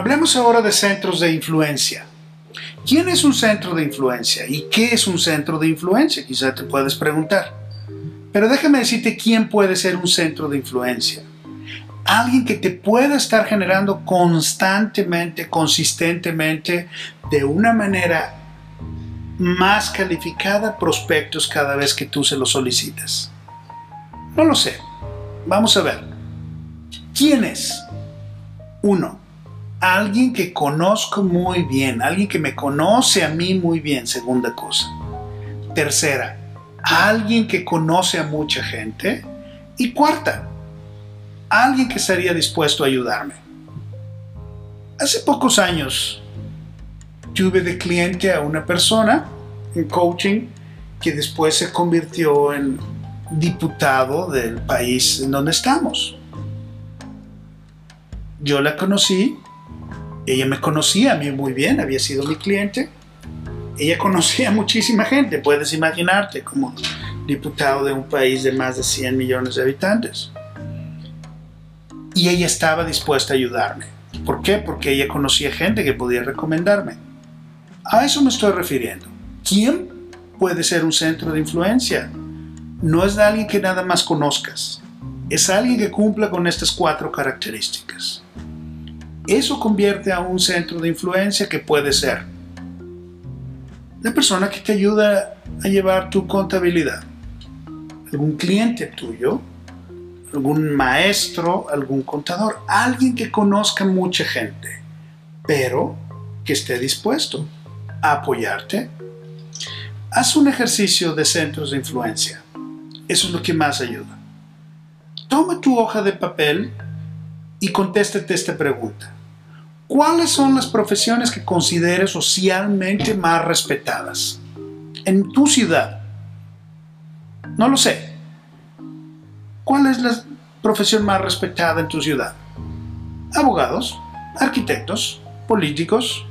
Hablemos ahora de centros de influencia. ¿Quién es un centro de influencia y qué es un centro de influencia? Quizá te puedes preguntar. Pero déjame decirte quién puede ser un centro de influencia. Alguien que te pueda estar generando constantemente, consistentemente, de una manera más calificada prospectos cada vez que tú se los solicitas. No lo sé. Vamos a ver. ¿Quién es? Uno, alguien que conozco muy bien, alguien que me conoce a mí muy bien, segunda cosa. Tercera, alguien que conoce a mucha gente. Y cuarta, alguien que estaría dispuesto a ayudarme. Hace pocos años tuve de cliente a una persona en coaching que después se convirtió en diputado del país en donde estamos. Yo la conocí, ella me conocía a mí muy bien, había sido mi cliente ella conocía a muchísima gente, puedes imaginarte, como diputado de un país de más de 100 millones de habitantes. Y ella estaba dispuesta a ayudarme. ¿Por qué? Porque ella conocía gente que podía recomendarme. A eso me estoy refiriendo. ¿Quién puede ser un centro de influencia? No es de alguien que nada más conozcas. Es alguien que cumpla con estas cuatro características. Eso convierte a un centro de influencia que puede ser la persona que te ayuda a llevar tu contabilidad, algún cliente tuyo, algún maestro, algún contador, alguien que conozca mucha gente, pero que esté dispuesto a apoyarte. Haz un ejercicio de centros de influencia. Eso es lo que más ayuda. Toma tu hoja de papel y contéstate esta pregunta. ¿Cuáles son las profesiones que consideres socialmente más respetadas en tu ciudad? No lo sé. ¿Cuál es la profesión más respetada en tu ciudad? Abogados, arquitectos, políticos,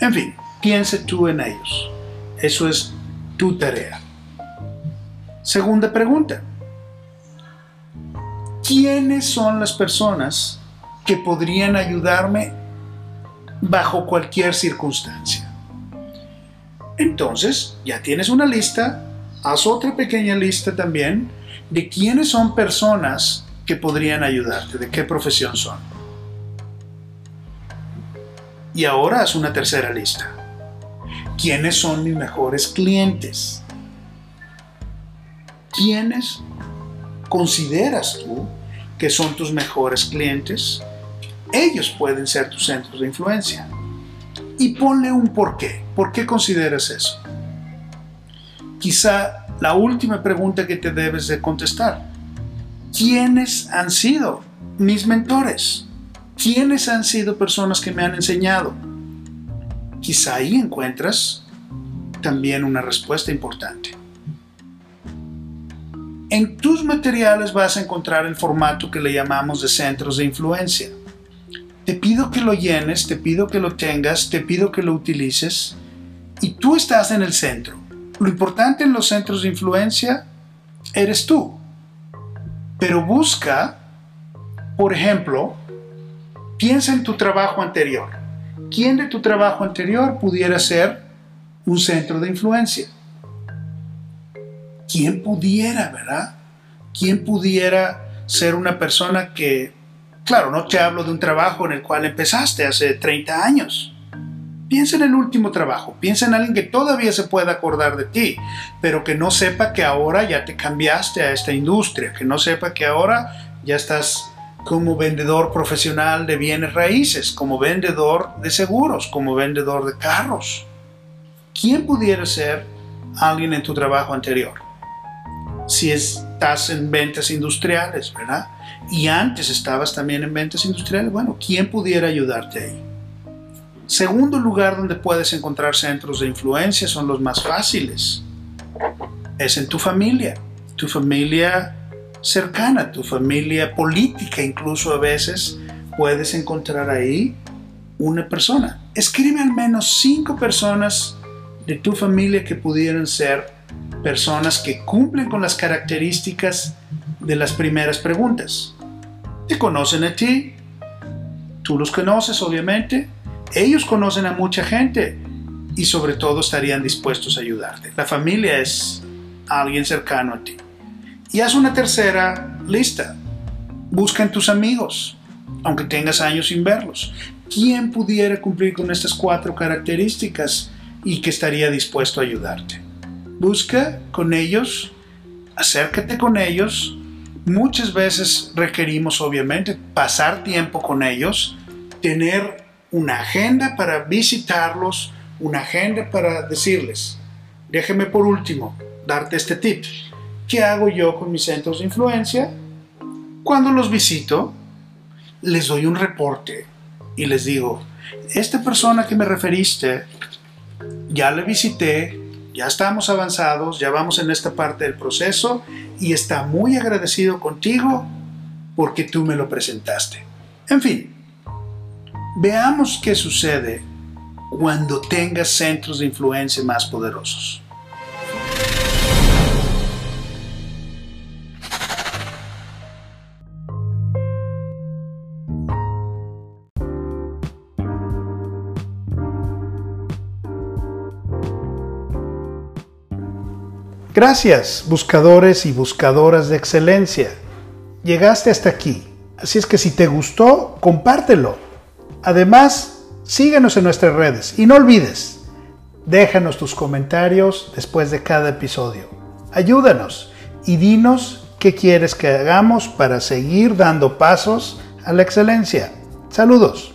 en fin, piense tú en ellos. Eso es tu tarea. Segunda pregunta. ¿Quiénes son las personas que podrían ayudarme bajo cualquier circunstancia. Entonces, ya tienes una lista, haz otra pequeña lista también de quiénes son personas que podrían ayudarte, de qué profesión son. Y ahora haz una tercera lista. ¿Quiénes son mis mejores clientes? ¿Quiénes consideras tú que son tus mejores clientes? Ellos pueden ser tus centros de influencia. Y ponle un por qué. ¿Por qué consideras eso? Quizá la última pregunta que te debes de contestar. ¿Quiénes han sido mis mentores? ¿Quiénes han sido personas que me han enseñado? Quizá ahí encuentras también una respuesta importante. En tus materiales vas a encontrar el formato que le llamamos de centros de influencia. Te pido que lo llenes, te pido que lo tengas, te pido que lo utilices y tú estás en el centro. Lo importante en los centros de influencia eres tú. Pero busca, por ejemplo, piensa en tu trabajo anterior. ¿Quién de tu trabajo anterior pudiera ser un centro de influencia? ¿Quién pudiera, verdad? ¿Quién pudiera ser una persona que Claro, no te hablo de un trabajo en el cual empezaste hace 30 años. Piensa en el último trabajo, piensa en alguien que todavía se pueda acordar de ti, pero que no sepa que ahora ya te cambiaste a esta industria, que no sepa que ahora ya estás como vendedor profesional de bienes raíces, como vendedor de seguros, como vendedor de carros. ¿Quién pudiera ser alguien en tu trabajo anterior. Si estás en ventas industriales, ¿verdad? Y antes estabas también en ventas industriales, bueno, ¿quién pudiera ayudarte ahí? Segundo lugar donde puedes encontrar centros de influencia son los más fáciles. Es en tu familia, tu familia cercana, tu familia política incluso a veces puedes encontrar ahí una persona. Escribe al menos cinco personas de tu familia que pudieran ser personas que cumplen con las características de las primeras preguntas. Te conocen a ti, tú los conoces obviamente, ellos conocen a mucha gente y sobre todo estarían dispuestos a ayudarte. La familia es alguien cercano a ti. Y haz una tercera lista. Busca en tus amigos, aunque tengas años sin verlos. ¿Quién pudiera cumplir con estas cuatro características y que estaría dispuesto a ayudarte? Busca con ellos, acércate con ellos. Muchas veces requerimos obviamente pasar tiempo con ellos, tener una agenda para visitarlos, una agenda para decirles, déjeme por último darte este tip. ¿Qué hago yo con mis centros de influencia? Cuando los visito, les doy un reporte y les digo, esta persona que me referiste, ya le visité, ya estamos avanzados, ya vamos en esta parte del proceso y está muy agradecido contigo porque tú me lo presentaste. En fin, veamos qué sucede cuando tengas centros de influencia más poderosos. Gracias, buscadores y buscadoras de excelencia. Llegaste hasta aquí, así es que si te gustó, compártelo. Además, síguenos en nuestras redes y no olvides, déjanos tus comentarios después de cada episodio. Ayúdanos y dinos qué quieres que hagamos para seguir dando pasos a la excelencia. Saludos.